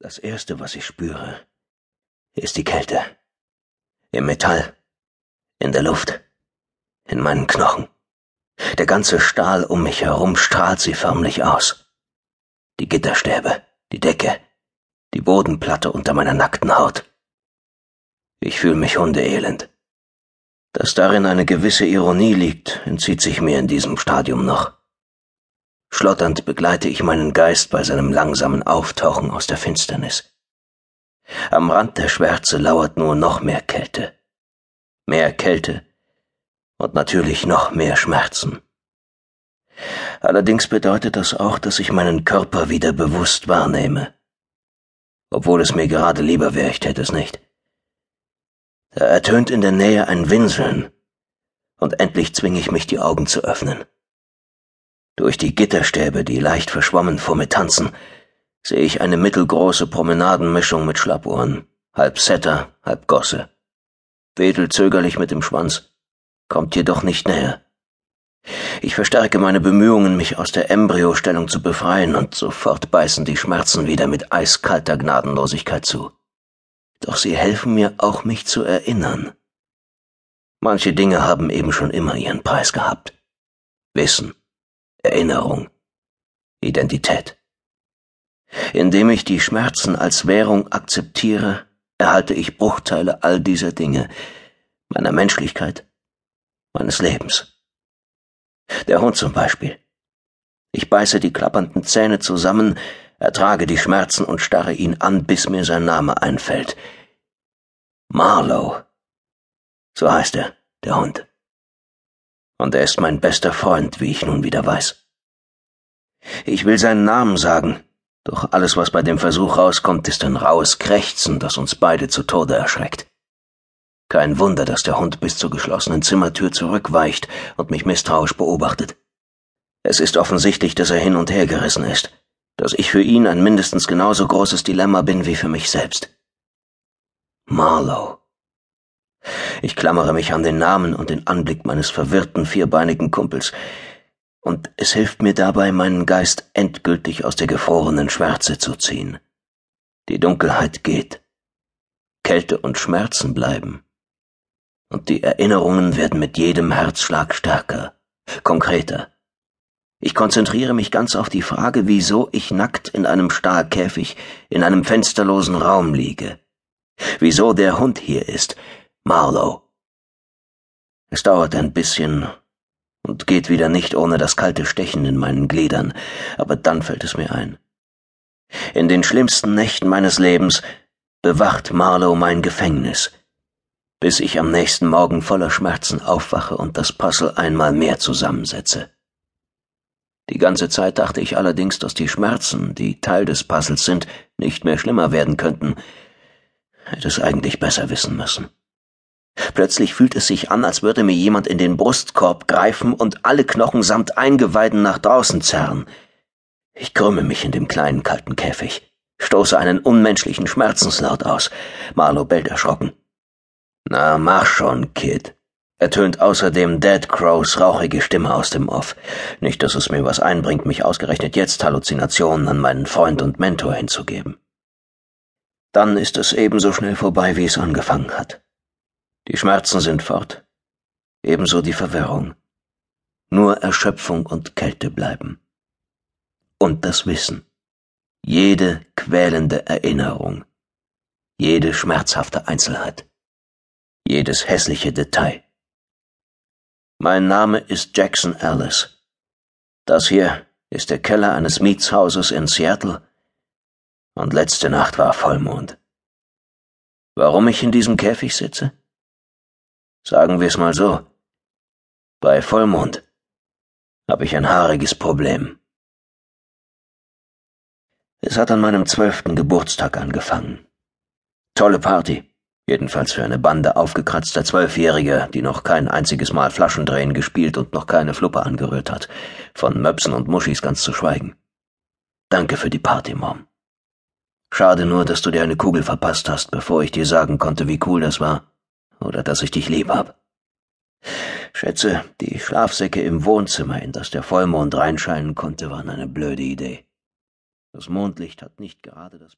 Das Erste, was ich spüre, ist die Kälte. Im Metall, in der Luft, in meinen Knochen. Der ganze Stahl um mich herum strahlt sie förmlich aus. Die Gitterstäbe, die Decke, die Bodenplatte unter meiner nackten Haut. Ich fühle mich hundeelend. Dass darin eine gewisse Ironie liegt, entzieht sich mir in diesem Stadium noch. Schlotternd begleite ich meinen Geist bei seinem langsamen Auftauchen aus der Finsternis. Am Rand der Schwärze lauert nur noch mehr Kälte. Mehr Kälte und natürlich noch mehr Schmerzen. Allerdings bedeutet das auch, dass ich meinen Körper wieder bewusst wahrnehme. Obwohl es mir gerade lieber wäre, ich täte es nicht. Da ertönt in der Nähe ein Winseln, und endlich zwinge ich mich, die Augen zu öffnen. Durch die Gitterstäbe, die leicht verschwommen vor mir tanzen, sehe ich eine mittelgroße Promenadenmischung mit Schlappohren, halb Setter, halb Gosse. Wedelt zögerlich mit dem Schwanz, kommt jedoch nicht näher. Ich verstärke meine Bemühungen, mich aus der Embryostellung zu befreien, und sofort beißen die Schmerzen wieder mit eiskalter Gnadenlosigkeit zu. Doch sie helfen mir auch, mich zu erinnern. Manche Dinge haben eben schon immer ihren Preis gehabt. Wissen, Erinnerung, Identität. Indem ich die Schmerzen als Währung akzeptiere, erhalte ich Bruchteile all dieser Dinge, meiner Menschlichkeit, meines Lebens. Der Hund zum Beispiel. Ich beiße die klappernden Zähne zusammen, ertrage die Schmerzen und starre ihn an, bis mir sein Name einfällt. Marlow. So heißt er, der Hund und er ist mein bester Freund, wie ich nun wieder weiß. Ich will seinen Namen sagen, doch alles, was bei dem Versuch rauskommt, ist ein raues Krächzen, das uns beide zu Tode erschreckt. Kein Wunder, dass der Hund bis zur geschlossenen Zimmertür zurückweicht und mich misstrauisch beobachtet. Es ist offensichtlich, dass er hin und her gerissen ist, dass ich für ihn ein mindestens genauso großes Dilemma bin wie für mich selbst. Marlowe. Ich klammere mich an den Namen und den Anblick meines verwirrten vierbeinigen Kumpels, und es hilft mir dabei, meinen Geist endgültig aus der gefrorenen Schwärze zu ziehen. Die Dunkelheit geht. Kälte und Schmerzen bleiben. Und die Erinnerungen werden mit jedem Herzschlag stärker, konkreter. Ich konzentriere mich ganz auf die Frage, wieso ich nackt in einem Stahlkäfig in einem fensterlosen Raum liege. Wieso der Hund hier ist, Marlow. Es dauert ein bisschen und geht wieder nicht ohne das kalte Stechen in meinen Gliedern, aber dann fällt es mir ein. In den schlimmsten Nächten meines Lebens bewacht Marlow mein Gefängnis, bis ich am nächsten Morgen voller Schmerzen aufwache und das Puzzle einmal mehr zusammensetze. Die ganze Zeit dachte ich allerdings, dass die Schmerzen, die Teil des Puzzles sind, nicht mehr schlimmer werden könnten. Hätte es eigentlich besser wissen müssen. Plötzlich fühlt es sich an, als würde mir jemand in den Brustkorb greifen und alle Knochen samt Eingeweiden nach draußen zerren. Ich krümme mich in dem kleinen kalten Käfig, stoße einen unmenschlichen Schmerzenslaut aus. Marlow bellt erschrocken. Na, mach schon, Kid, ertönt außerdem Dead Crows rauchige Stimme aus dem Off. Nicht, dass es mir was einbringt, mich ausgerechnet jetzt Halluzinationen an meinen Freund und Mentor hinzugeben. Dann ist es ebenso schnell vorbei, wie es angefangen hat. Die Schmerzen sind fort, ebenso die Verwirrung. Nur Erschöpfung und Kälte bleiben. Und das Wissen. Jede quälende Erinnerung. Jede schmerzhafte Einzelheit. Jedes hässliche Detail. Mein Name ist Jackson Alice. Das hier ist der Keller eines Mietshauses in Seattle und letzte Nacht war Vollmond. Warum ich in diesem Käfig sitze? Sagen wir es mal so. Bei Vollmond habe ich ein haariges Problem. Es hat an meinem zwölften Geburtstag angefangen. Tolle Party, jedenfalls für eine Bande aufgekratzter Zwölfjähriger, die noch kein einziges Mal Flaschendrehen gespielt und noch keine Fluppe angerührt hat, von Möpsen und Muschis ganz zu schweigen. Danke für die Party, Mom. Schade nur, dass du dir eine Kugel verpasst hast, bevor ich dir sagen konnte, wie cool das war oder dass ich dich lieb hab. Schätze, die Schlafsäcke im Wohnzimmer, in das der Vollmond reinscheinen konnte, waren eine blöde Idee. Das Mondlicht hat nicht gerade das